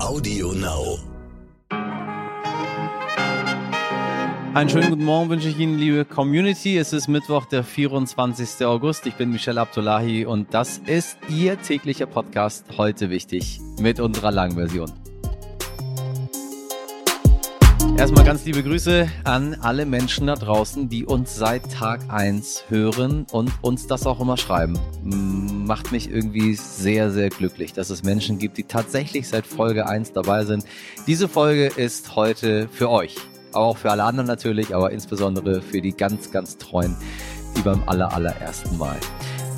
Audio Now. Einen schönen guten Morgen wünsche ich Ihnen, liebe Community. Es ist Mittwoch, der 24. August. Ich bin Michelle Abdullahi und das ist Ihr täglicher Podcast heute wichtig mit unserer langen Version. Erstmal ganz liebe Grüße an alle Menschen da draußen, die uns seit Tag 1 hören und uns das auch immer schreiben. Macht mich irgendwie sehr, sehr glücklich, dass es Menschen gibt, die tatsächlich seit Folge 1 dabei sind. Diese Folge ist heute für euch. Auch für alle anderen natürlich, aber insbesondere für die ganz, ganz treuen, die beim aller, allerersten Mal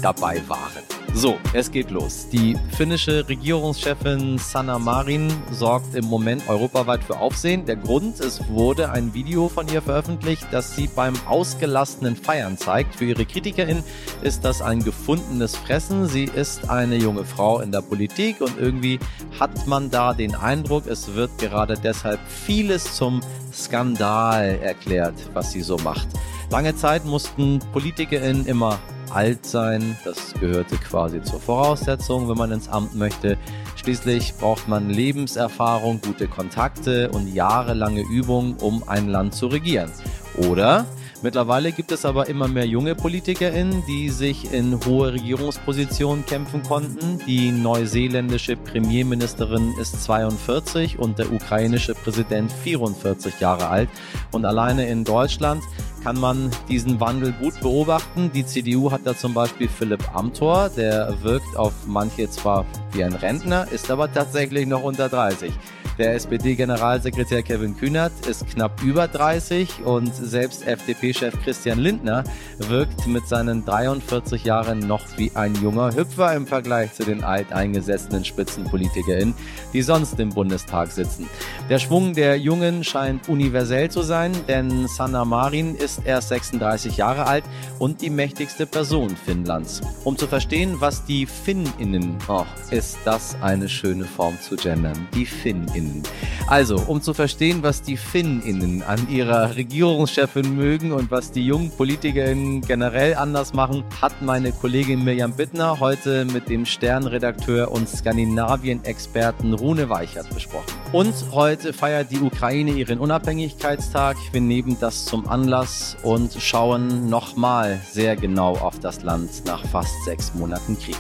dabei waren. So, es geht los. Die finnische Regierungschefin Sanna Marin sorgt im Moment europaweit für Aufsehen. Der Grund, es wurde ein Video von ihr veröffentlicht, das sie beim ausgelassenen Feiern zeigt. Für ihre KritikerInnen ist das ein gefundenes Fressen. Sie ist eine junge Frau in der Politik und irgendwie hat man da den Eindruck, es wird gerade deshalb vieles zum Skandal erklärt, was sie so macht. Lange Zeit mussten PolitikerInnen immer alt sein. Das gehörte quasi zur Voraussetzung, wenn man ins Amt möchte. Schließlich braucht man Lebenserfahrung, gute Kontakte und jahrelange Übung, um ein Land zu regieren. Oder Mittlerweile gibt es aber immer mehr junge PolitikerInnen, die sich in hohe Regierungspositionen kämpfen konnten. Die neuseeländische Premierministerin ist 42 und der ukrainische Präsident 44 Jahre alt. Und alleine in Deutschland kann man diesen Wandel gut beobachten. Die CDU hat da zum Beispiel Philipp Amthor, der wirkt auf manche zwar wie ein Rentner, ist aber tatsächlich noch unter 30. Der SPD-Generalsekretär Kevin Kühnert ist knapp über 30 und selbst FDP-Chef Christian Lindner wirkt mit seinen 43 Jahren noch wie ein junger Hüpfer im Vergleich zu den alteingesessenen SpitzenpolitikerInnen, die sonst im Bundestag sitzen. Der Schwung der Jungen scheint universell zu sein, denn Sanna Marin ist erst 36 Jahre alt und die mächtigste Person Finnlands. Um zu verstehen, was die FinnInnen, oh, ist das eine schöne Form zu gendern, die FinnInnen. Also, um zu verstehen, was die FinnInnen an ihrer Regierungschefin mögen und was die jungen PolitikerInnen generell anders machen, hat meine Kollegin Mirjam Bittner heute mit dem Sternredakteur und Skandinavien-Experten Rune Weichert besprochen. Und heute feiert die Ukraine ihren Unabhängigkeitstag. Wir nehmen das zum Anlass und schauen nochmal sehr genau auf das Land nach fast sechs Monaten Krieg.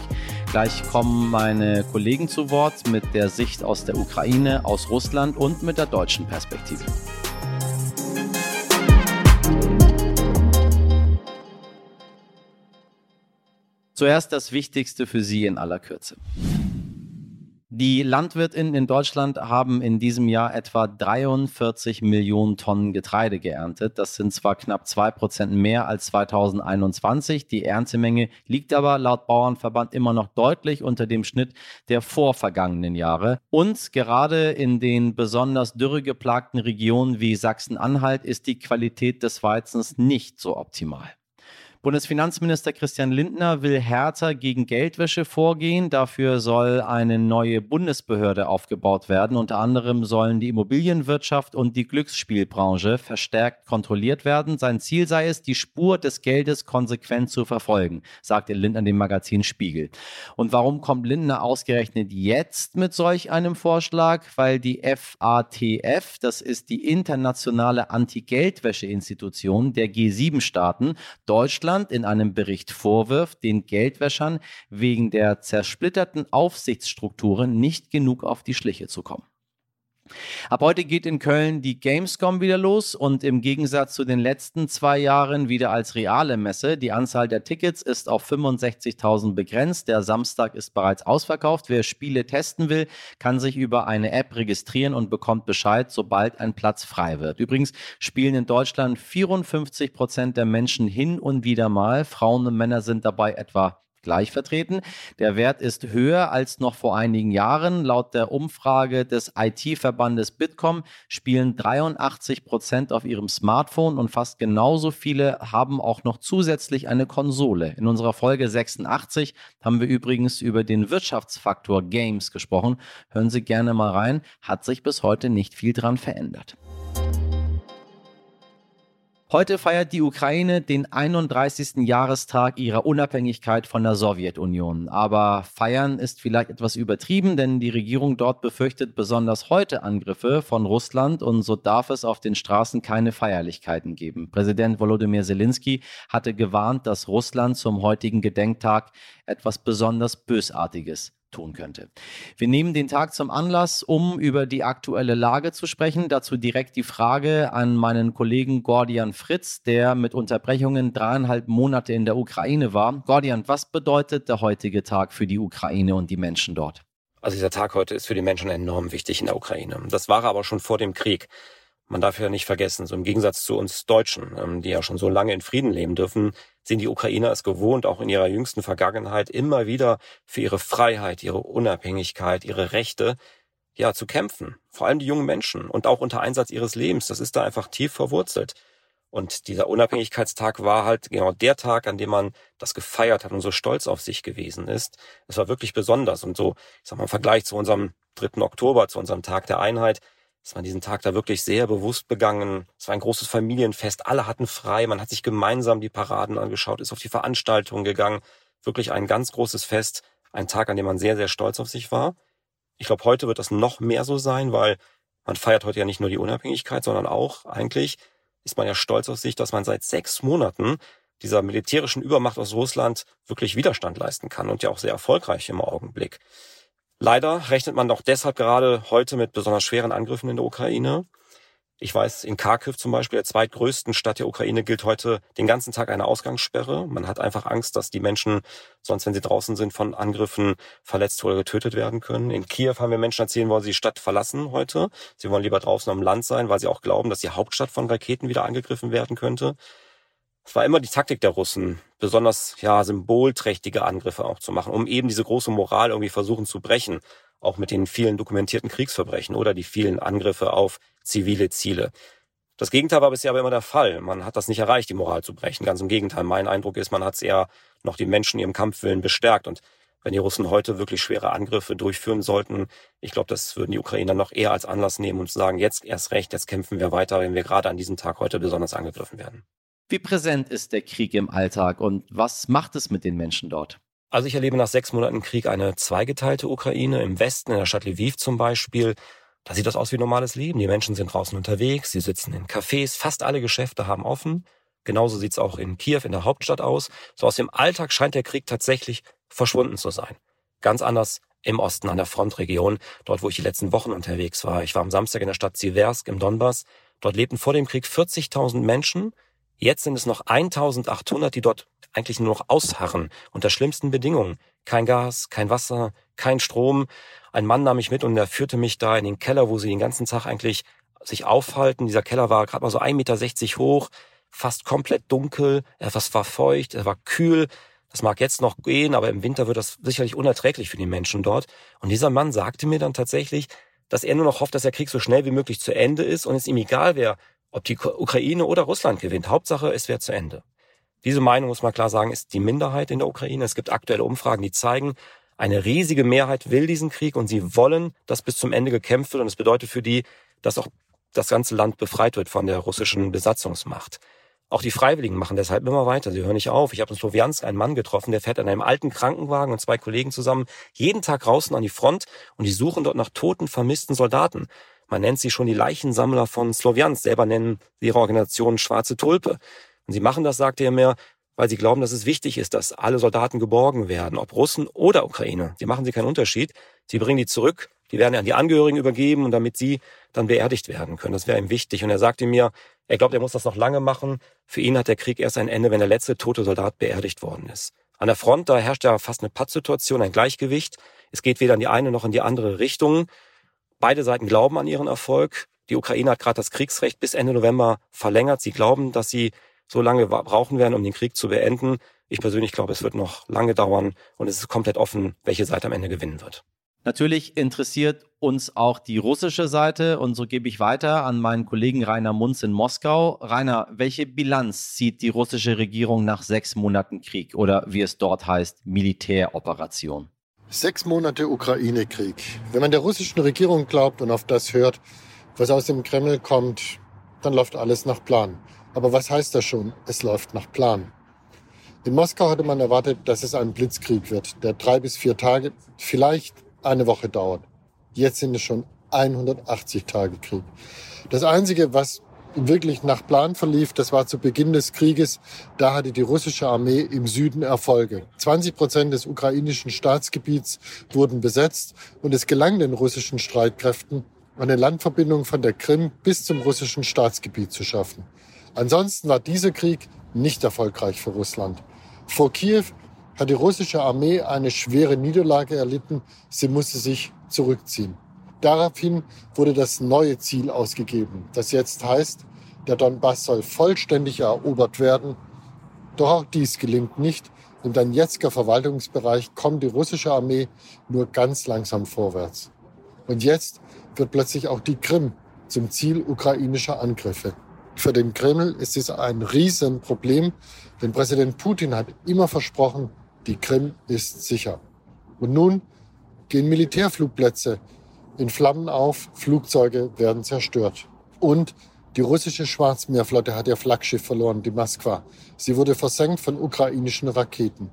Gleich kommen meine Kollegen zu Wort mit der Sicht aus der Ukraine, aus Russland und mit der deutschen Perspektive. Zuerst das Wichtigste für Sie in aller Kürze. Die Landwirtinnen in Deutschland haben in diesem Jahr etwa 43 Millionen Tonnen Getreide geerntet. Das sind zwar knapp zwei Prozent mehr als 2021. Die Erntemenge liegt aber laut Bauernverband immer noch deutlich unter dem Schnitt der vorvergangenen Jahre. Und gerade in den besonders dürregeplagten Regionen wie Sachsen-Anhalt ist die Qualität des Weizens nicht so optimal. Bundesfinanzminister Christian Lindner will härter gegen Geldwäsche vorgehen. Dafür soll eine neue Bundesbehörde aufgebaut werden. Unter anderem sollen die Immobilienwirtschaft und die Glücksspielbranche verstärkt kontrolliert werden. Sein Ziel sei es, die Spur des Geldes konsequent zu verfolgen, sagte Lindner dem Magazin Spiegel. Und warum kommt Lindner ausgerechnet jetzt mit solch einem Vorschlag? Weil die FATF, das ist die internationale Anti-Geldwäsche-Institution der G7-Staaten, Deutschland Deutschland in einem Bericht vorwirft, den Geldwäschern wegen der zersplitterten Aufsichtsstrukturen nicht genug auf die Schliche zu kommen. Ab heute geht in Köln die Gamescom wieder los und im Gegensatz zu den letzten zwei Jahren wieder als reale Messe. Die Anzahl der Tickets ist auf 65.000 begrenzt. Der Samstag ist bereits ausverkauft. Wer Spiele testen will, kann sich über eine App registrieren und bekommt Bescheid, sobald ein Platz frei wird. Übrigens spielen in Deutschland 54 Prozent der Menschen hin und wieder mal. Frauen und Männer sind dabei etwa gleich vertreten. Der Wert ist höher als noch vor einigen Jahren. Laut der Umfrage des IT-Verbandes Bitkom spielen 83 Prozent auf ihrem Smartphone und fast genauso viele haben auch noch zusätzlich eine Konsole. In unserer Folge 86 haben wir übrigens über den Wirtschaftsfaktor Games gesprochen. Hören Sie gerne mal rein. Hat sich bis heute nicht viel dran verändert. Heute feiert die Ukraine den 31. Jahrestag ihrer Unabhängigkeit von der Sowjetunion. Aber feiern ist vielleicht etwas übertrieben, denn die Regierung dort befürchtet besonders heute Angriffe von Russland und so darf es auf den Straßen keine Feierlichkeiten geben. Präsident Volodymyr Zelensky hatte gewarnt, dass Russland zum heutigen Gedenktag etwas besonders Bösartiges tun könnte. Wir nehmen den Tag zum Anlass, um über die aktuelle Lage zu sprechen. Dazu direkt die Frage an meinen Kollegen Gordian Fritz, der mit Unterbrechungen dreieinhalb Monate in der Ukraine war. Gordian, was bedeutet der heutige Tag für die Ukraine und die Menschen dort? Also dieser Tag heute ist für die Menschen enorm wichtig in der Ukraine. Das war aber schon vor dem Krieg. Man darf ja nicht vergessen, so im Gegensatz zu uns Deutschen, ähm, die ja schon so lange in Frieden leben dürfen, sind die Ukrainer es gewohnt, auch in ihrer jüngsten Vergangenheit immer wieder für ihre Freiheit, ihre Unabhängigkeit, ihre Rechte, ja, zu kämpfen. Vor allem die jungen Menschen und auch unter Einsatz ihres Lebens. Das ist da einfach tief verwurzelt. Und dieser Unabhängigkeitstag war halt genau der Tag, an dem man das gefeiert hat und so stolz auf sich gewesen ist. Es war wirklich besonders und so, ich sag mal, im Vergleich zu unserem 3. Oktober, zu unserem Tag der Einheit, ist man diesen Tag da wirklich sehr bewusst begangen. Es war ein großes Familienfest. Alle hatten frei. Man hat sich gemeinsam die Paraden angeschaut, ist auf die Veranstaltungen gegangen. Wirklich ein ganz großes Fest. Ein Tag, an dem man sehr, sehr stolz auf sich war. Ich glaube, heute wird das noch mehr so sein, weil man feiert heute ja nicht nur die Unabhängigkeit, sondern auch eigentlich ist man ja stolz auf sich, dass man seit sechs Monaten dieser militärischen Übermacht aus Russland wirklich Widerstand leisten kann und ja auch sehr erfolgreich im Augenblick. Leider rechnet man doch deshalb gerade heute mit besonders schweren Angriffen in der Ukraine. Ich weiß, in Kharkiv zum Beispiel, der zweitgrößten Stadt der Ukraine, gilt heute den ganzen Tag eine Ausgangssperre. Man hat einfach Angst, dass die Menschen sonst, wenn sie draußen sind, von Angriffen verletzt oder getötet werden können. In Kiew haben wir Menschen erzählen, wollen sie die Stadt verlassen heute. Sie wollen lieber draußen am Land sein, weil sie auch glauben, dass die Hauptstadt von Raketen wieder angegriffen werden könnte. Es war immer die Taktik der Russen, besonders ja symbolträchtige Angriffe auch zu machen, um eben diese große Moral irgendwie versuchen zu brechen, auch mit den vielen dokumentierten Kriegsverbrechen oder die vielen Angriffe auf zivile Ziele. Das Gegenteil war bisher aber immer der Fall. Man hat das nicht erreicht, die Moral zu brechen. Ganz im Gegenteil. Mein Eindruck ist, man hat es eher noch die Menschen ihrem Kampfwillen bestärkt. Und wenn die Russen heute wirklich schwere Angriffe durchführen sollten, ich glaube, das würden die Ukrainer noch eher als Anlass nehmen und sagen, jetzt erst recht, jetzt kämpfen wir weiter, wenn wir gerade an diesem Tag heute besonders angegriffen werden. Wie präsent ist der Krieg im Alltag und was macht es mit den Menschen dort? Also ich erlebe nach sechs Monaten Krieg eine zweigeteilte Ukraine. Im Westen, in der Stadt Lviv zum Beispiel, da sieht das aus wie normales Leben. Die Menschen sind draußen unterwegs, sie sitzen in Cafés, fast alle Geschäfte haben offen. Genauso sieht's auch in Kiew, in der Hauptstadt aus. So aus dem Alltag scheint der Krieg tatsächlich verschwunden zu sein. Ganz anders im Osten an der Frontregion, dort wo ich die letzten Wochen unterwegs war. Ich war am Samstag in der Stadt Siversk im Donbass. Dort lebten vor dem Krieg 40.000 Menschen. Jetzt sind es noch 1800, die dort eigentlich nur noch ausharren, unter schlimmsten Bedingungen. Kein Gas, kein Wasser, kein Strom. Ein Mann nahm mich mit und er führte mich da in den Keller, wo sie den ganzen Tag eigentlich sich aufhalten. Dieser Keller war gerade mal so 1,60 Meter hoch, fast komplett dunkel, etwas war feucht, er war kühl. Das mag jetzt noch gehen, aber im Winter wird das sicherlich unerträglich für die Menschen dort. Und dieser Mann sagte mir dann tatsächlich, dass er nur noch hofft, dass der Krieg so schnell wie möglich zu Ende ist und es ihm egal wäre, ob die Ukraine oder Russland gewinnt. Hauptsache, es wird zu Ende. Diese Meinung, muss man klar sagen, ist die Minderheit in der Ukraine. Es gibt aktuelle Umfragen, die zeigen, eine riesige Mehrheit will diesen Krieg und sie wollen, dass bis zum Ende gekämpft wird. Und es bedeutet für die, dass auch das ganze Land befreit wird von der russischen Besatzungsmacht. Auch die Freiwilligen machen deshalb immer weiter. Sie hören nicht auf. Ich habe in Slowiansk einen Mann getroffen, der fährt an einem alten Krankenwagen und zwei Kollegen zusammen jeden Tag draußen an die Front und die suchen dort nach toten, vermissten Soldaten. Man nennt sie schon die Leichensammler von Slowiansk. Selber nennen sie ihre Organisation Schwarze Tulpe. Und sie machen das, sagte er mir, weil sie glauben, dass es wichtig ist, dass alle Soldaten geborgen werden, ob Russen oder Ukraine. Die machen sie keinen Unterschied. Sie bringen die zurück, die werden an die Angehörigen übergeben und damit sie dann beerdigt werden können. Das wäre ihm wichtig. Und er sagte mir, er glaubt, er muss das noch lange machen. Für ihn hat der Krieg erst ein Ende, wenn der letzte tote Soldat beerdigt worden ist. An der Front, da herrscht ja fast eine Pattsituation, ein Gleichgewicht. Es geht weder in die eine noch in die andere Richtung. Beide Seiten glauben an ihren Erfolg. Die Ukraine hat gerade das Kriegsrecht bis Ende November verlängert. Sie glauben, dass sie so lange brauchen werden, um den Krieg zu beenden. Ich persönlich glaube, es wird noch lange dauern und es ist komplett offen, welche Seite am Ende gewinnen wird. Natürlich interessiert uns auch die russische Seite und so gebe ich weiter an meinen Kollegen Rainer Munz in Moskau. Rainer, welche Bilanz zieht die russische Regierung nach sechs Monaten Krieg oder wie es dort heißt, Militäroperation? Sechs Monate Ukraine-Krieg. Wenn man der russischen Regierung glaubt und auf das hört, was aus dem Kreml kommt, dann läuft alles nach Plan. Aber was heißt das schon? Es läuft nach Plan. In Moskau hatte man erwartet, dass es ein Blitzkrieg wird, der drei bis vier Tage, vielleicht eine Woche dauert. Jetzt sind es schon 180 Tage Krieg. Das Einzige, was wirklich nach Plan verlief, das war zu Beginn des Krieges. Da hatte die russische Armee im Süden Erfolge. 20 Prozent des ukrainischen Staatsgebiets wurden besetzt und es gelang den russischen Streitkräften, eine Landverbindung von der Krim bis zum russischen Staatsgebiet zu schaffen. Ansonsten war dieser Krieg nicht erfolgreich für Russland. Vor Kiew hat die russische Armee eine schwere Niederlage erlitten. Sie musste sich zurückziehen. Daraufhin wurde das neue Ziel ausgegeben, das jetzt heißt, der Donbass soll vollständig erobert werden. Doch auch dies gelingt nicht. Im Donetsker Verwaltungsbereich kommt die russische Armee nur ganz langsam vorwärts. Und jetzt wird plötzlich auch die Krim zum Ziel ukrainischer Angriffe. Für den Kreml ist es ein Riesenproblem, denn Präsident Putin hat immer versprochen, die Krim ist sicher. Und nun gehen Militärflugplätze in Flammen auf, Flugzeuge werden zerstört. Und die russische Schwarzmeerflotte hat ihr Flaggschiff verloren, die Moskwa. Sie wurde versenkt von ukrainischen Raketen.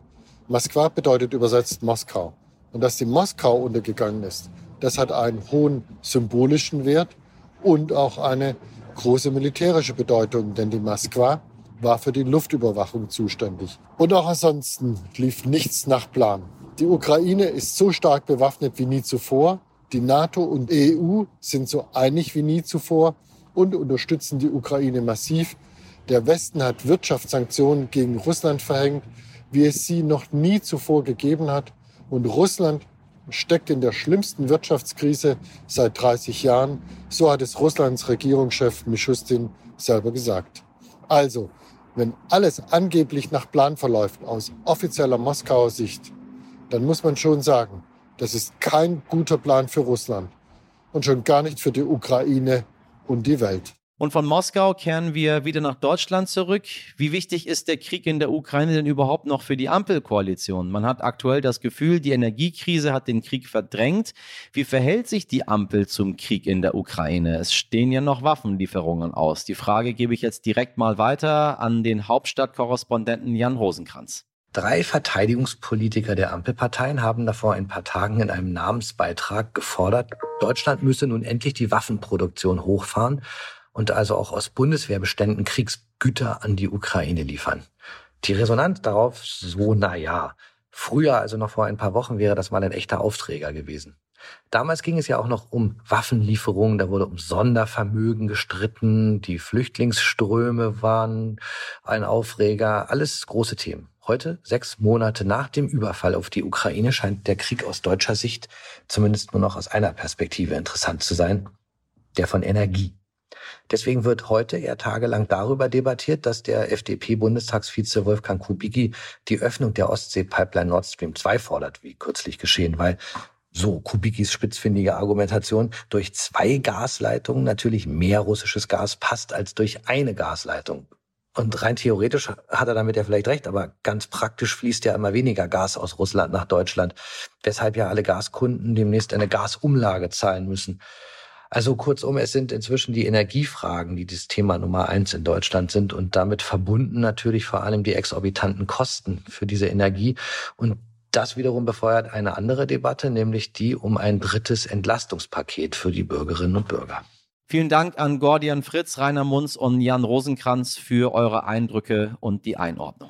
Moskwa bedeutet übersetzt Moskau. Und dass die Moskau untergegangen ist, das hat einen hohen symbolischen Wert und auch eine große militärische Bedeutung, denn die Moskwa war für die Luftüberwachung zuständig. Und auch ansonsten lief nichts nach Plan. Die Ukraine ist so stark bewaffnet wie nie zuvor. Die NATO und EU sind so einig wie nie zuvor und unterstützen die Ukraine massiv. Der Westen hat Wirtschaftssanktionen gegen Russland verhängt, wie es sie noch nie zuvor gegeben hat. Und Russland steckt in der schlimmsten Wirtschaftskrise seit 30 Jahren. So hat es Russlands Regierungschef Mishustin selber gesagt. Also, wenn alles angeblich nach Plan verläuft aus offizieller Moskauer Sicht, dann muss man schon sagen, das ist kein guter Plan für Russland und schon gar nicht für die Ukraine und die Welt. Und von Moskau kehren wir wieder nach Deutschland zurück. Wie wichtig ist der Krieg in der Ukraine denn überhaupt noch für die Ampelkoalition? Man hat aktuell das Gefühl, die Energiekrise hat den Krieg verdrängt. Wie verhält sich die Ampel zum Krieg in der Ukraine? Es stehen ja noch Waffenlieferungen aus. Die Frage gebe ich jetzt direkt mal weiter an den Hauptstadtkorrespondenten Jan Rosenkranz. Drei Verteidigungspolitiker der Ampelparteien haben davor ein paar Tagen in einem Namensbeitrag gefordert, Deutschland müsse nun endlich die Waffenproduktion hochfahren und also auch aus Bundeswehrbeständen Kriegsgüter an die Ukraine liefern. Die Resonanz darauf so, na ja. Früher, also noch vor ein paar Wochen, wäre das mal ein echter Aufträger gewesen. Damals ging es ja auch noch um Waffenlieferungen, da wurde um Sondervermögen gestritten, die Flüchtlingsströme waren ein Aufreger, alles große Themen. Heute, sechs Monate nach dem Überfall auf die Ukraine, scheint der Krieg aus deutscher Sicht zumindest nur noch aus einer Perspektive interessant zu sein, der von Energie. Deswegen wird heute eher tagelang darüber debattiert, dass der FDP-Bundestagsvize Wolfgang Kubicki die Öffnung der Ostsee-Pipeline Nord Stream 2 fordert, wie kürzlich geschehen, weil so Kubickis spitzfindige Argumentation, durch zwei Gasleitungen natürlich mehr russisches Gas passt als durch eine Gasleitung. Und rein theoretisch hat er damit ja vielleicht recht, aber ganz praktisch fließt ja immer weniger Gas aus Russland nach Deutschland, weshalb ja alle Gaskunden demnächst eine Gasumlage zahlen müssen. Also kurzum, es sind inzwischen die Energiefragen, die das Thema Nummer eins in Deutschland sind und damit verbunden natürlich vor allem die exorbitanten Kosten für diese Energie. Und das wiederum befeuert eine andere Debatte, nämlich die um ein drittes Entlastungspaket für die Bürgerinnen und Bürger. Vielen Dank an Gordian Fritz, Rainer Munz und Jan Rosenkranz für eure Eindrücke und die Einordnung.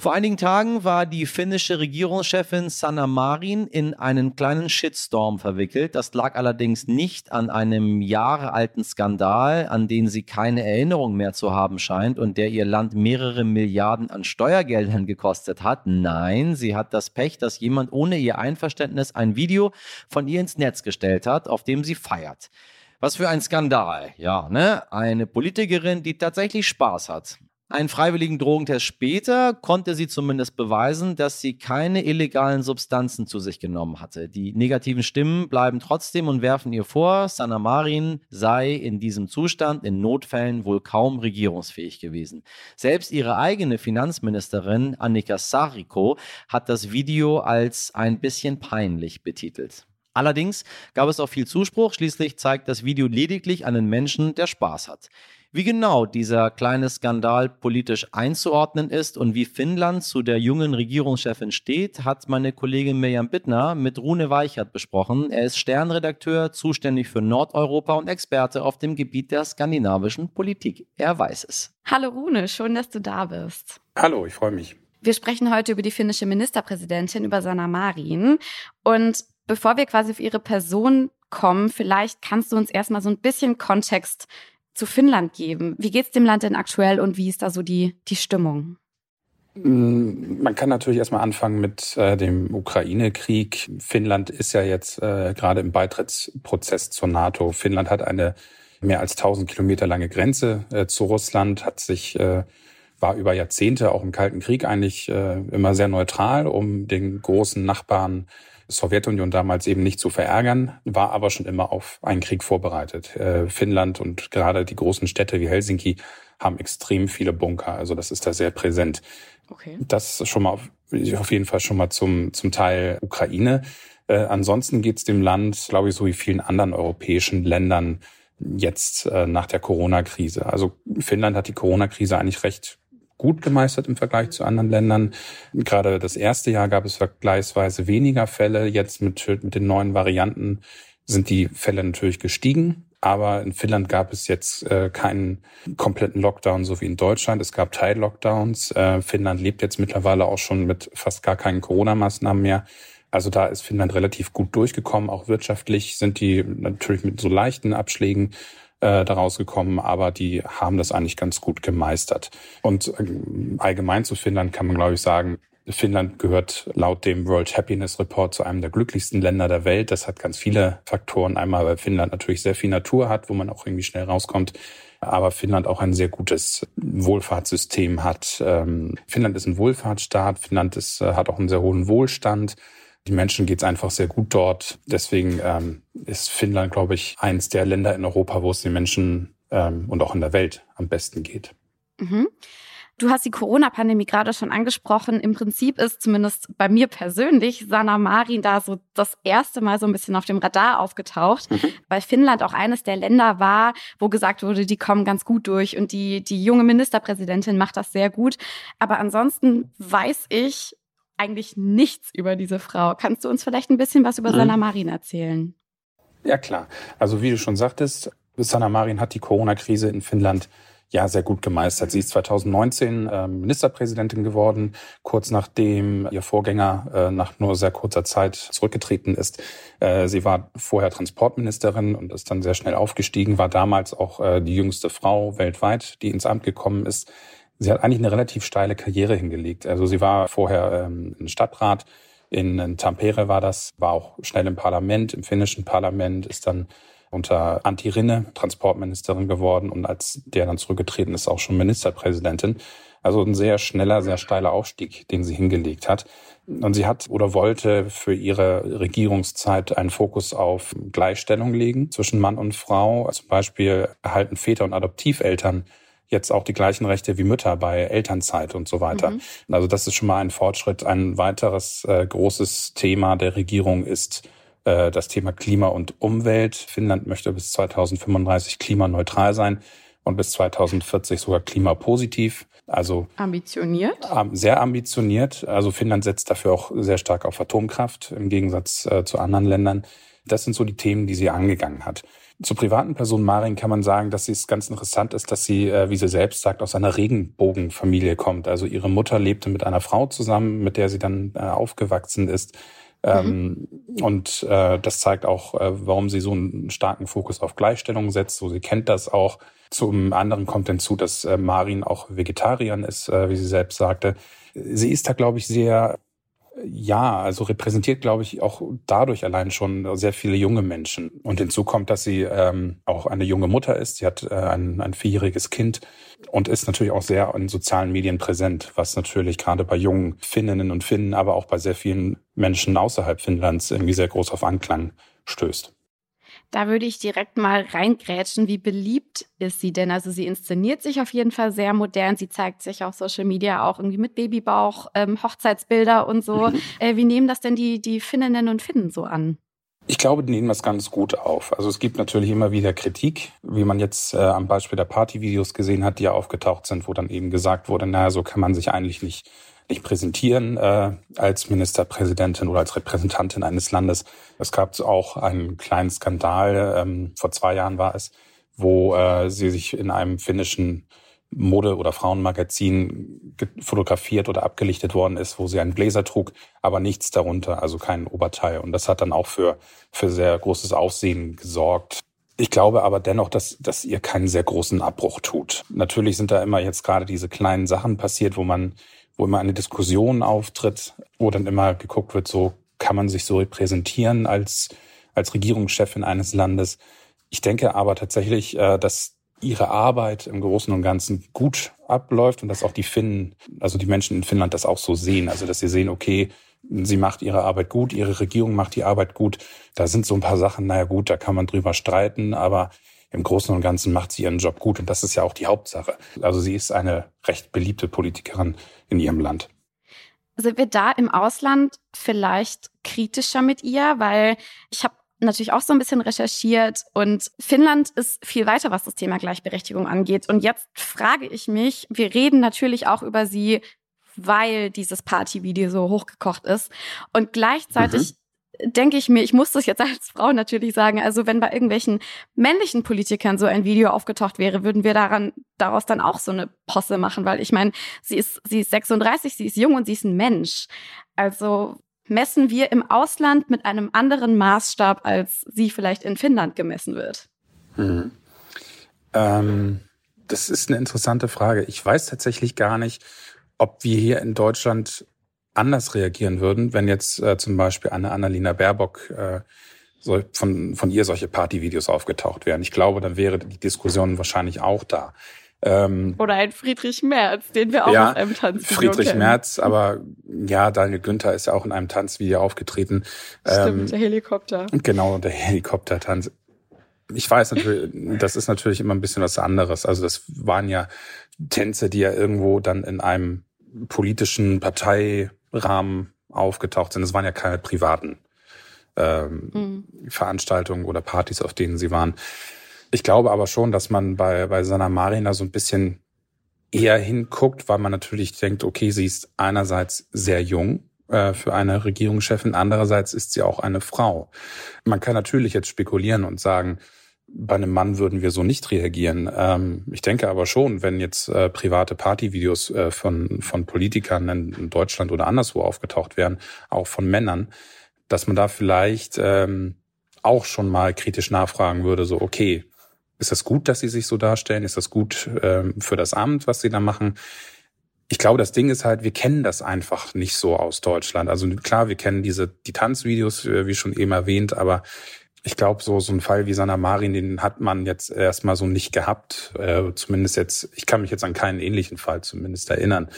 Vor einigen Tagen war die finnische Regierungschefin Sanna Marin in einen kleinen Shitstorm verwickelt. Das lag allerdings nicht an einem jahrealten Skandal, an den sie keine Erinnerung mehr zu haben scheint und der ihr Land mehrere Milliarden an Steuergeldern gekostet hat. Nein, sie hat das Pech, dass jemand ohne ihr Einverständnis ein Video von ihr ins Netz gestellt hat, auf dem sie feiert. Was für ein Skandal, ja, ne? Eine Politikerin, die tatsächlich Spaß hat. Einen freiwilligen Drogentest später konnte sie zumindest beweisen, dass sie keine illegalen Substanzen zu sich genommen hatte. Die negativen Stimmen bleiben trotzdem und werfen ihr vor, Sanna Marin sei in diesem Zustand in Notfällen wohl kaum regierungsfähig gewesen. Selbst ihre eigene Finanzministerin Annika Sariko hat das Video als ein bisschen peinlich betitelt. Allerdings gab es auch viel Zuspruch. Schließlich zeigt das Video lediglich einen Menschen, der Spaß hat. Wie genau dieser kleine Skandal politisch einzuordnen ist und wie Finnland zu der jungen Regierungschefin steht, hat meine Kollegin Mirjam Bittner mit Rune Weichert besprochen. Er ist Sternredakteur, zuständig für Nordeuropa und Experte auf dem Gebiet der skandinavischen Politik. Er weiß es. Hallo Rune, schön, dass du da bist. Hallo, ich freue mich. Wir sprechen heute über die finnische Ministerpräsidentin, über Sanna Marin. Und bevor wir quasi auf ihre Person kommen, vielleicht kannst du uns erstmal so ein bisschen Kontext zu Finnland geben. Wie geht es dem Land denn aktuell und wie ist da so die, die Stimmung? Mm, man kann natürlich erstmal anfangen mit äh, dem Ukraine-Krieg. Finnland ist ja jetzt äh, gerade im Beitrittsprozess zur NATO. Finnland hat eine mehr als 1000 Kilometer lange Grenze äh, zu Russland, hat sich äh, war über Jahrzehnte auch im Kalten Krieg eigentlich äh, immer sehr neutral, um den großen Nachbarn Sowjetunion damals eben nicht zu verärgern, war aber schon immer auf einen Krieg vorbereitet. Äh, Finnland und gerade die großen Städte wie Helsinki haben extrem viele Bunker, also das ist da sehr präsent. Okay. Das schon mal auf, auf jeden Fall schon mal zum, zum Teil Ukraine. Äh, ansonsten geht es dem Land, glaube ich, so wie vielen anderen europäischen Ländern jetzt äh, nach der Corona-Krise. Also Finnland hat die Corona-Krise eigentlich recht gut gemeistert im Vergleich zu anderen Ländern. Gerade das erste Jahr gab es vergleichsweise weniger Fälle. Jetzt mit, mit den neuen Varianten sind die Fälle natürlich gestiegen. Aber in Finnland gab es jetzt äh, keinen kompletten Lockdown, so wie in Deutschland. Es gab Teil-Lockdowns. Äh, Finnland lebt jetzt mittlerweile auch schon mit fast gar keinen Corona-Maßnahmen mehr. Also da ist Finnland relativ gut durchgekommen. Auch wirtschaftlich sind die natürlich mit so leichten Abschlägen äh, daraus gekommen, aber die haben das eigentlich ganz gut gemeistert. Und äh, allgemein zu Finnland kann man, glaube ich, sagen, Finnland gehört laut dem World Happiness Report zu einem der glücklichsten Länder der Welt. Das hat ganz viele Faktoren. Einmal, weil Finnland natürlich sehr viel Natur hat, wo man auch irgendwie schnell rauskommt. Aber Finnland auch ein sehr gutes Wohlfahrtssystem hat. Ähm, Finnland ist ein Wohlfahrtsstaat. Finnland ist, äh, hat auch einen sehr hohen Wohlstand. Den Menschen geht es einfach sehr gut dort. Deswegen ähm, ist Finnland, glaube ich, eins der Länder in Europa, wo es den Menschen ähm, und auch in der Welt am besten geht. Mhm. Du hast die Corona-Pandemie gerade schon angesprochen. Im Prinzip ist zumindest bei mir persönlich Sanna Marin da so das erste Mal so ein bisschen auf dem Radar aufgetaucht, mhm. weil Finnland auch eines der Länder war, wo gesagt wurde, die kommen ganz gut durch und die, die junge Ministerpräsidentin macht das sehr gut. Aber ansonsten weiß ich eigentlich nichts über diese Frau. Kannst du uns vielleicht ein bisschen was über mhm. Sanna Marin erzählen? Ja, klar. Also wie du schon sagtest, Sanna Marin hat die Corona-Krise in Finnland ja sehr gut gemeistert. Sie ist 2019 äh, Ministerpräsidentin geworden, kurz nachdem ihr Vorgänger äh, nach nur sehr kurzer Zeit zurückgetreten ist. Äh, sie war vorher Transportministerin und ist dann sehr schnell aufgestiegen, war damals auch äh, die jüngste Frau weltweit, die ins Amt gekommen ist. Sie hat eigentlich eine relativ steile Karriere hingelegt. Also sie war vorher ähm, ein Stadtrat in, in Tampere war das, war auch schnell im Parlament, im finnischen Parlament, ist dann unter Antti Rinne Transportministerin geworden und als der dann zurückgetreten ist, auch schon Ministerpräsidentin. Also ein sehr schneller, sehr steiler Aufstieg, den sie hingelegt hat. Und sie hat oder wollte für ihre Regierungszeit einen Fokus auf Gleichstellung legen zwischen Mann und Frau. Zum Beispiel erhalten Väter und Adoptiveltern jetzt auch die gleichen Rechte wie Mütter bei Elternzeit und so weiter. Mhm. Also das ist schon mal ein Fortschritt. Ein weiteres äh, großes Thema der Regierung ist äh, das Thema Klima und Umwelt. Finnland möchte bis 2035 klimaneutral sein und bis 2040 sogar klimapositiv. Also ambitioniert. sehr ambitioniert. Also Finnland setzt dafür auch sehr stark auf Atomkraft im Gegensatz äh, zu anderen Ländern. Das sind so die Themen, die sie angegangen hat. Zur privaten Person Marin kann man sagen, dass sie es ganz interessant ist, dass sie, äh, wie sie selbst sagt, aus einer Regenbogenfamilie kommt. Also ihre Mutter lebte mit einer Frau zusammen, mit der sie dann äh, aufgewachsen ist. Ähm, mhm. Und äh, das zeigt auch, warum sie so einen starken Fokus auf Gleichstellung setzt. So, sie kennt das auch. Zum anderen kommt hinzu, dass Marin auch Vegetarierin ist, wie sie selbst sagte. Sie ist da, glaube ich, sehr ja, also repräsentiert, glaube ich, auch dadurch allein schon sehr viele junge Menschen. Und hinzu kommt, dass sie ähm, auch eine junge Mutter ist. Sie hat äh, ein, ein vierjähriges Kind und ist natürlich auch sehr in sozialen Medien präsent, was natürlich gerade bei jungen Finninnen und Finnen, aber auch bei sehr vielen Menschen außerhalb Finnlands irgendwie sehr groß auf Anklang stößt. Da würde ich direkt mal reingrätschen. Wie beliebt ist sie denn? Also sie inszeniert sich auf jeden Fall sehr modern. Sie zeigt sich auf Social Media auch irgendwie mit Babybauch, ähm, Hochzeitsbilder und so. Mhm. Äh, wie nehmen das denn die, die Finninnen und Finnen so an? Ich glaube, die nehmen das ganz gut auf. Also es gibt natürlich immer wieder Kritik, wie man jetzt äh, am Beispiel der Partyvideos gesehen hat, die ja aufgetaucht sind, wo dann eben gesagt wurde, naja, so kann man sich eigentlich nicht, nicht präsentieren äh, als Ministerpräsidentin oder als Repräsentantin eines Landes. Es gab auch einen kleinen Skandal, ähm, vor zwei Jahren war es, wo äh, sie sich in einem finnischen Mode- oder Frauenmagazin fotografiert oder abgelichtet worden ist, wo sie einen Bläser trug, aber nichts darunter, also kein Oberteil. Und das hat dann auch für, für sehr großes Aufsehen gesorgt. Ich glaube aber dennoch, dass, dass ihr keinen sehr großen Abbruch tut. Natürlich sind da immer jetzt gerade diese kleinen Sachen passiert, wo man, wo immer eine Diskussion auftritt, wo dann immer geguckt wird, so kann man sich so repräsentieren als, als Regierungschefin eines Landes. Ich denke aber tatsächlich, äh, dass ihre Arbeit im Großen und Ganzen gut abläuft und dass auch die Finnen, also die Menschen in Finnland das auch so sehen. Also dass sie sehen, okay, sie macht ihre Arbeit gut, ihre Regierung macht die Arbeit gut. Da sind so ein paar Sachen, naja gut, da kann man drüber streiten, aber im Großen und Ganzen macht sie ihren Job gut und das ist ja auch die Hauptsache. Also sie ist eine recht beliebte Politikerin in ihrem Land. Sind wir da im Ausland vielleicht kritischer mit ihr? Weil ich habe natürlich auch so ein bisschen recherchiert und Finnland ist viel weiter, was das Thema Gleichberechtigung angeht. Und jetzt frage ich mich, wir reden natürlich auch über sie, weil dieses Partyvideo so hochgekocht ist. Und gleichzeitig mhm. Denke ich mir, ich muss das jetzt als Frau natürlich sagen, also wenn bei irgendwelchen männlichen Politikern so ein Video aufgetaucht wäre, würden wir daran, daraus dann auch so eine Posse machen, weil ich meine, sie ist, sie ist 36, sie ist jung und sie ist ein Mensch. Also messen wir im Ausland mit einem anderen Maßstab, als sie vielleicht in Finnland gemessen wird? Mhm. Ähm, das ist eine interessante Frage. Ich weiß tatsächlich gar nicht, ob wir hier in Deutschland anders reagieren würden, wenn jetzt äh, zum Beispiel eine Annalena Baerbock äh, so von, von ihr solche Partyvideos aufgetaucht wären. Ich glaube, dann wäre die Diskussion wahrscheinlich auch da. Ähm, Oder ein Friedrich Merz, den wir auch ja, aus einem Tanzvideo Friedrich kennen. Merz, aber ja, Daniel Günther ist ja auch in einem Tanzvideo aufgetreten. Stimmt, ähm, der Helikopter. Genau, der Helikoptertanz. Ich weiß natürlich, das ist natürlich immer ein bisschen was anderes. Also das waren ja Tänze, die ja irgendwo dann in einem politischen Parteirahmen aufgetaucht sind. Das waren ja keine privaten ähm, mhm. Veranstaltungen oder Partys, auf denen sie waren. Ich glaube aber schon, dass man bei, bei Sanna Marina so ein bisschen eher hinguckt, weil man natürlich denkt, okay, sie ist einerseits sehr jung äh, für eine Regierungschefin, andererseits ist sie auch eine Frau. Man kann natürlich jetzt spekulieren und sagen, bei einem Mann würden wir so nicht reagieren. Ähm, ich denke aber schon, wenn jetzt äh, private Partyvideos äh, von, von Politikern in Deutschland oder anderswo aufgetaucht wären, auch von Männern, dass man da vielleicht ähm, auch schon mal kritisch nachfragen würde, so, okay, ist das gut, dass sie sich so darstellen? Ist das gut ähm, für das Amt, was sie da machen? Ich glaube, das Ding ist halt, wir kennen das einfach nicht so aus Deutschland. Also klar, wir kennen diese die Tanzvideos, äh, wie schon eben erwähnt, aber ich glaube, so so ein Fall wie Sanna Marin, den hat man jetzt erstmal so nicht gehabt. Äh, zumindest jetzt, ich kann mich jetzt an keinen ähnlichen Fall zumindest erinnern.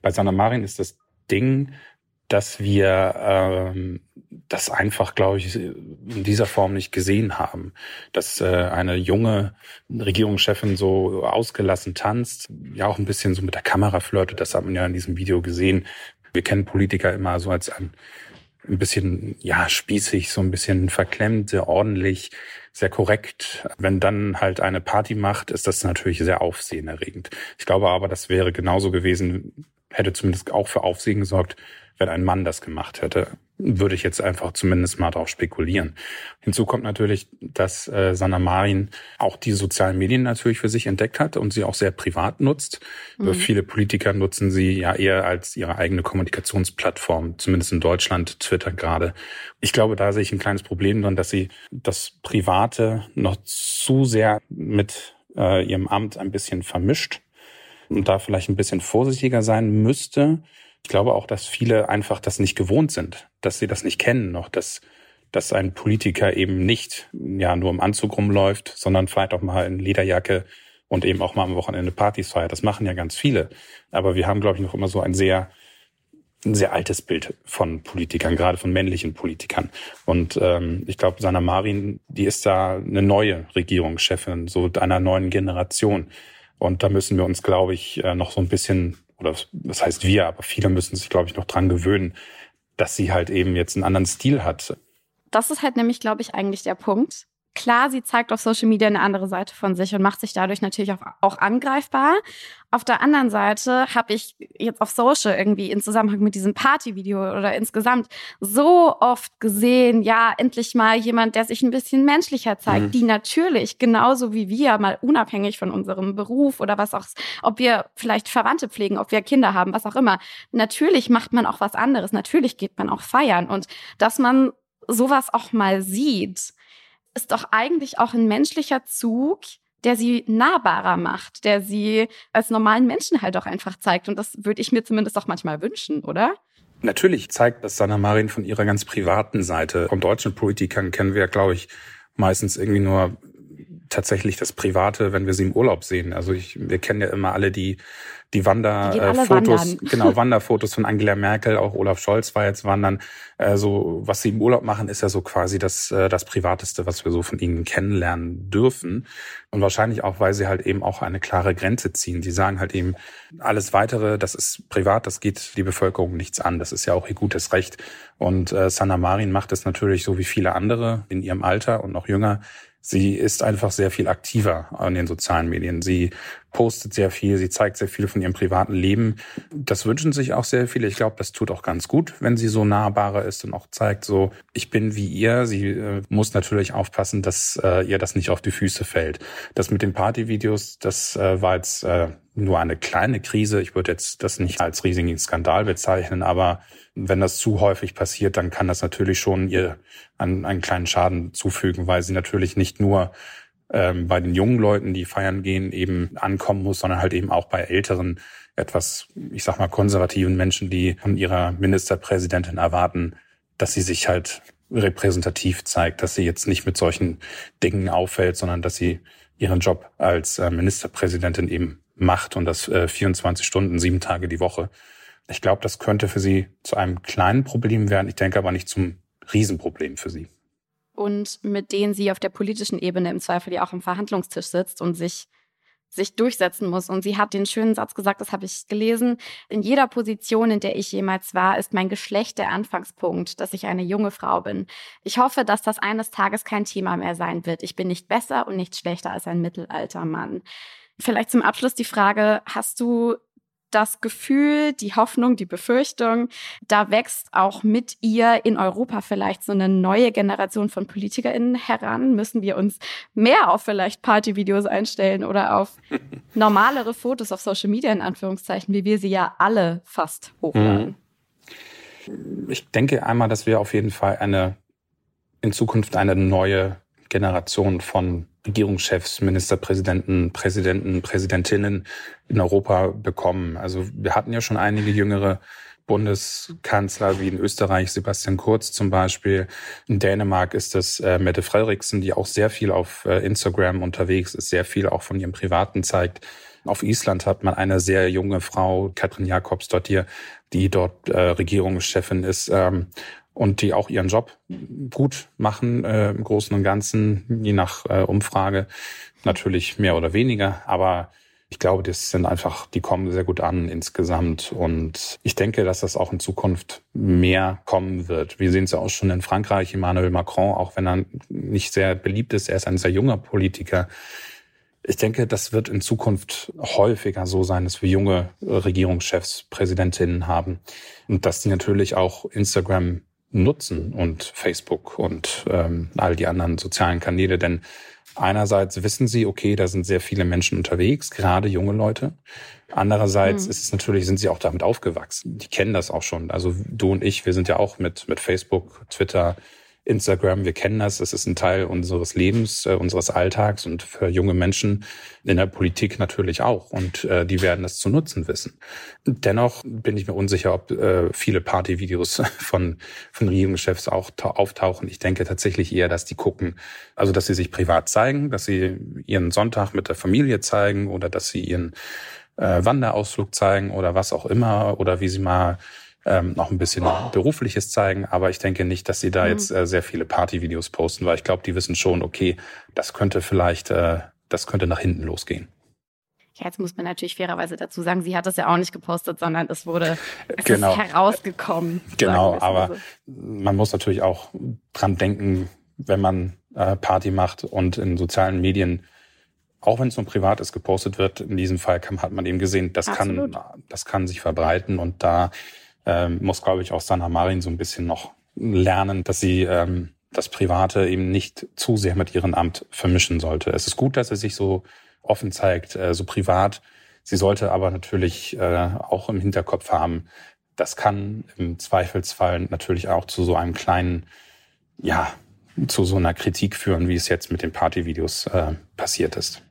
Bei Sanna Marin ist das Ding, dass wir ähm, das einfach, glaube ich, in dieser Form nicht gesehen haben. Dass äh, eine junge Regierungschefin so ausgelassen tanzt, ja auch ein bisschen so mit der Kamera flirtet, das hat man ja in diesem Video gesehen. Wir kennen Politiker immer so als ein, ein bisschen, ja, spießig, so ein bisschen verklemmt, sehr ordentlich, sehr korrekt. Wenn dann halt eine Party macht, ist das natürlich sehr aufsehenerregend. Ich glaube aber, das wäre genauso gewesen, hätte zumindest auch für Aufsehen gesorgt, wenn ein Mann das gemacht hätte, würde ich jetzt einfach zumindest mal darauf spekulieren. Hinzu kommt natürlich, dass äh, Sanna Marin auch die sozialen Medien natürlich für sich entdeckt hat und sie auch sehr privat nutzt. Mhm. Viele Politiker nutzen sie ja eher als ihre eigene Kommunikationsplattform, zumindest in Deutschland, Twitter gerade. Ich glaube, da sehe ich ein kleines Problem drin, dass sie das Private noch zu sehr mit äh, ihrem Amt ein bisschen vermischt und da vielleicht ein bisschen vorsichtiger sein müsste. Ich glaube auch, dass viele einfach das nicht gewohnt sind, dass sie das nicht kennen noch, dass, dass ein Politiker eben nicht ja nur im Anzug rumläuft, sondern vielleicht auch mal in Lederjacke und eben auch mal am Wochenende Partys feiert. Das machen ja ganz viele. Aber wir haben, glaube ich, noch immer so ein sehr ein sehr altes Bild von Politikern, gerade von männlichen Politikern. Und ähm, ich glaube, Sanna Marin, die ist da eine neue Regierungschefin, so einer neuen Generation. Und da müssen wir uns, glaube ich, äh, noch so ein bisschen oder das heißt wir, aber viele müssen sich, glaube ich, noch dran gewöhnen, dass sie halt eben jetzt einen anderen Stil hat. Das ist halt nämlich, glaube ich, eigentlich der Punkt. Klar, sie zeigt auf Social Media eine andere Seite von sich und macht sich dadurch natürlich auch, auch angreifbar. Auf der anderen Seite habe ich jetzt auf Social irgendwie in Zusammenhang mit diesem Partyvideo oder insgesamt so oft gesehen, ja, endlich mal jemand, der sich ein bisschen menschlicher zeigt, mhm. die natürlich genauso wie wir mal unabhängig von unserem Beruf oder was auch, ob wir vielleicht Verwandte pflegen, ob wir Kinder haben, was auch immer. Natürlich macht man auch was anderes. Natürlich geht man auch feiern und dass man sowas auch mal sieht, ist doch eigentlich auch ein menschlicher Zug, der sie nahbarer macht, der sie als normalen Menschen halt auch einfach zeigt. Und das würde ich mir zumindest auch manchmal wünschen, oder? Natürlich zeigt das Sanna Marin von ihrer ganz privaten Seite. Von deutschen Politikern kennen wir, glaube ich, meistens irgendwie nur tatsächlich das Private, wenn wir sie im Urlaub sehen. Also ich, wir kennen ja immer alle die die Wanderfotos, äh, genau, Wanderfotos von Angela Merkel, auch Olaf Scholz war jetzt wandern. Äh, so, was sie im Urlaub machen, ist ja so quasi das, äh, das Privateste, was wir so von ihnen kennenlernen dürfen. Und wahrscheinlich auch, weil sie halt eben auch eine klare Grenze ziehen. Die sagen halt eben, alles weitere, das ist privat, das geht die Bevölkerung nichts an. Das ist ja auch ihr gutes Recht. Und äh, Sanna Marin macht es natürlich so wie viele andere in ihrem Alter und noch jünger Sie ist einfach sehr viel aktiver an den sozialen Medien. Sie postet sehr viel, sie zeigt sehr viel von ihrem privaten Leben. Das wünschen sich auch sehr viele. Ich glaube, das tut auch ganz gut, wenn sie so nahbarer ist und auch zeigt, so, ich bin wie ihr. Sie äh, muss natürlich aufpassen, dass äh, ihr das nicht auf die Füße fällt. Das mit den Partyvideos, das äh, war jetzt äh, nur eine kleine Krise. Ich würde jetzt das nicht als riesigen Skandal bezeichnen, aber wenn das zu häufig passiert, dann kann das natürlich schon ihr einen, einen kleinen Schaden zufügen, weil sie natürlich nicht nur ähm, bei den jungen Leuten, die feiern gehen, eben ankommen muss, sondern halt eben auch bei älteren, etwas, ich sag mal, konservativen Menschen, die von ihrer Ministerpräsidentin erwarten, dass sie sich halt repräsentativ zeigt, dass sie jetzt nicht mit solchen Dingen auffällt, sondern dass sie ihren Job als äh, Ministerpräsidentin eben macht und das äh, 24 Stunden, sieben Tage die Woche. Ich glaube, das könnte für sie zu einem kleinen Problem werden. Ich denke aber nicht zum Riesenproblem für sie. Und mit denen sie auf der politischen Ebene im Zweifel ja auch am Verhandlungstisch sitzt und sich sich durchsetzen muss. Und sie hat den schönen Satz gesagt, das habe ich gelesen. In jeder Position, in der ich jemals war, ist mein Geschlecht der Anfangspunkt, dass ich eine junge Frau bin. Ich hoffe, dass das eines Tages kein Thema mehr sein wird. Ich bin nicht besser und nicht schlechter als ein Mittelaltermann. Vielleicht zum Abschluss die Frage, hast du das Gefühl, die Hoffnung, die Befürchtung, da wächst auch mit ihr in Europa vielleicht so eine neue Generation von PolitikerInnen heran. Müssen wir uns mehr auf vielleicht Partyvideos einstellen oder auf normalere Fotos auf Social Media in Anführungszeichen, wie wir sie ja alle fast hochladen? Mhm. Ich denke einmal, dass wir auf jeden Fall eine in Zukunft eine neue Generation von Regierungschefs, Ministerpräsidenten, Präsidenten, Präsidentinnen in Europa bekommen. Also wir hatten ja schon einige jüngere Bundeskanzler wie in Österreich Sebastian Kurz zum Beispiel. In Dänemark ist es äh, Mette Frederiksen, die auch sehr viel auf äh, Instagram unterwegs ist, sehr viel auch von ihrem Privaten zeigt. Auf Island hat man eine sehr junge Frau, Katrin Jakobs dort hier, die dort äh, Regierungschefin ist. Ähm, und die auch ihren Job gut machen äh, im Großen und Ganzen, je nach äh, Umfrage natürlich mehr oder weniger, aber ich glaube, das sind einfach, die kommen sehr gut an insgesamt. Und ich denke, dass das auch in Zukunft mehr kommen wird. Wir sehen es ja auch schon in Frankreich, Emmanuel Macron, auch wenn er nicht sehr beliebt ist, er ist ein sehr junger Politiker. Ich denke, das wird in Zukunft häufiger so sein, dass wir junge Regierungschefs, Präsidentinnen haben und dass die natürlich auch Instagram nutzen und Facebook und ähm, all die anderen sozialen Kanäle. Denn einerseits wissen sie, okay, da sind sehr viele Menschen unterwegs, gerade junge Leute. Andererseits mhm. ist es natürlich, sind sie auch damit aufgewachsen. Die kennen das auch schon. Also du und ich, wir sind ja auch mit, mit Facebook, Twitter, Instagram, wir kennen das, es ist ein Teil unseres Lebens, äh, unseres Alltags und für junge Menschen in der Politik natürlich auch. Und äh, die werden das zu nutzen wissen. Dennoch bin ich mir unsicher, ob äh, viele Partyvideos von, von Regierungschefs auch auftauchen. Ich denke tatsächlich eher, dass die gucken, also dass sie sich privat zeigen, dass sie ihren Sonntag mit der Familie zeigen oder dass sie ihren äh, Wanderausflug zeigen oder was auch immer oder wie sie mal ähm, noch ein bisschen Berufliches zeigen. Aber ich denke nicht, dass sie da mhm. jetzt äh, sehr viele Partyvideos posten, weil ich glaube, die wissen schon, okay, das könnte vielleicht, äh, das könnte nach hinten losgehen. Ja, jetzt muss man natürlich fairerweise dazu sagen, sie hat es ja auch nicht gepostet, sondern es wurde es genau. herausgekommen. Genau, aber so. man muss natürlich auch dran denken, wenn man äh, Party macht und in sozialen Medien, auch wenn es nur privat ist, gepostet wird, in diesem Fall kann, hat man eben gesehen, das kann, das kann sich verbreiten und da ähm, muss, glaube ich, auch Sanna Marin so ein bisschen noch lernen, dass sie ähm, das Private eben nicht zu sehr mit ihrem Amt vermischen sollte. Es ist gut, dass sie sich so offen zeigt, äh, so privat. Sie sollte aber natürlich äh, auch im Hinterkopf haben, das kann im Zweifelsfall natürlich auch zu so einem kleinen, ja, zu so einer Kritik führen, wie es jetzt mit den Partyvideos äh, passiert ist.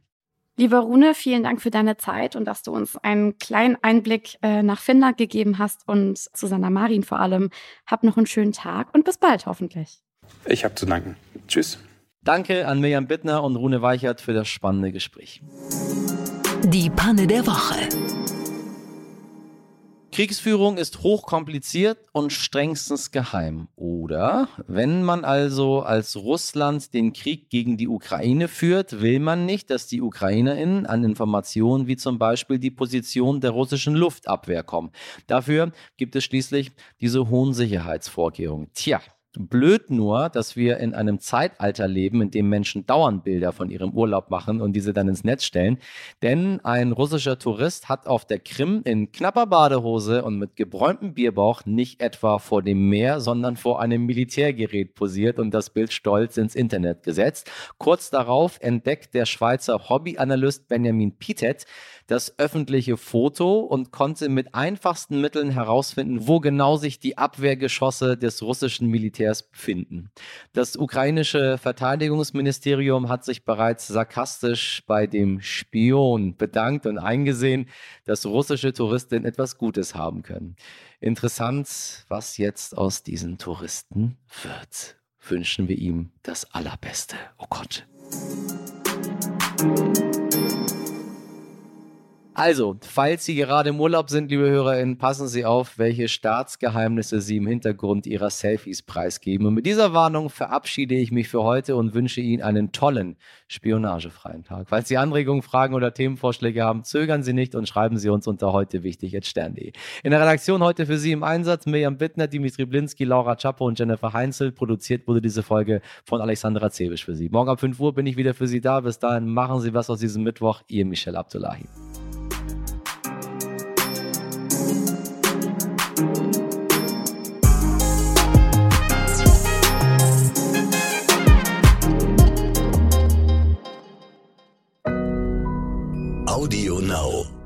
Lieber Rune, vielen Dank für deine Zeit und dass du uns einen kleinen Einblick äh, nach Finnland gegeben hast und Susanna Marin vor allem. Hab noch einen schönen Tag und bis bald hoffentlich. Ich habe zu danken. Tschüss. Danke an Mirjam Bittner und Rune Weichert für das spannende Gespräch. Die Panne der Woche. Kriegsführung ist hochkompliziert und strengstens geheim. Oder wenn man also als Russland den Krieg gegen die Ukraine führt, will man nicht, dass die Ukrainerinnen an Informationen wie zum Beispiel die Position der russischen Luftabwehr kommen. Dafür gibt es schließlich diese hohen Sicherheitsvorkehrungen. Tja, Blöd nur, dass wir in einem Zeitalter leben, in dem Menschen dauernd Bilder von ihrem Urlaub machen und diese dann ins Netz stellen. Denn ein russischer Tourist hat auf der Krim in knapper Badehose und mit gebräumtem Bierbauch nicht etwa vor dem Meer, sondern vor einem Militärgerät posiert und das Bild stolz ins Internet gesetzt. Kurz darauf entdeckt der Schweizer Hobbyanalyst Benjamin Pitet das öffentliche Foto und konnte mit einfachsten Mitteln herausfinden, wo genau sich die Abwehrgeschosse des russischen Militärs Militärs befinden. Das ukrainische Verteidigungsministerium hat sich bereits sarkastisch bei dem Spion bedankt und eingesehen, dass russische Touristen etwas Gutes haben können. Interessant, was jetzt aus diesen Touristen wird. Wünschen wir ihm das Allerbeste. Oh Gott. Also, falls Sie gerade im Urlaub sind, liebe HörerInnen, passen Sie auf, welche Staatsgeheimnisse Sie im Hintergrund Ihrer Selfies preisgeben. Und mit dieser Warnung verabschiede ich mich für heute und wünsche Ihnen einen tollen, spionagefreien Tag. Falls Sie Anregungen, Fragen oder Themenvorschläge haben, zögern Sie nicht und schreiben Sie uns unter heute wichtig stern.de. In der Redaktion heute für Sie im Einsatz Mirjam Bittner, Dimitri Blinski, Laura Czapo und Jennifer Heinzel. Produziert wurde diese Folge von Alexandra Zebisch für Sie. Morgen ab 5 Uhr bin ich wieder für Sie da. Bis dahin machen Sie was aus diesem Mittwoch. Ihr Michel Abdullahi. Audio Now.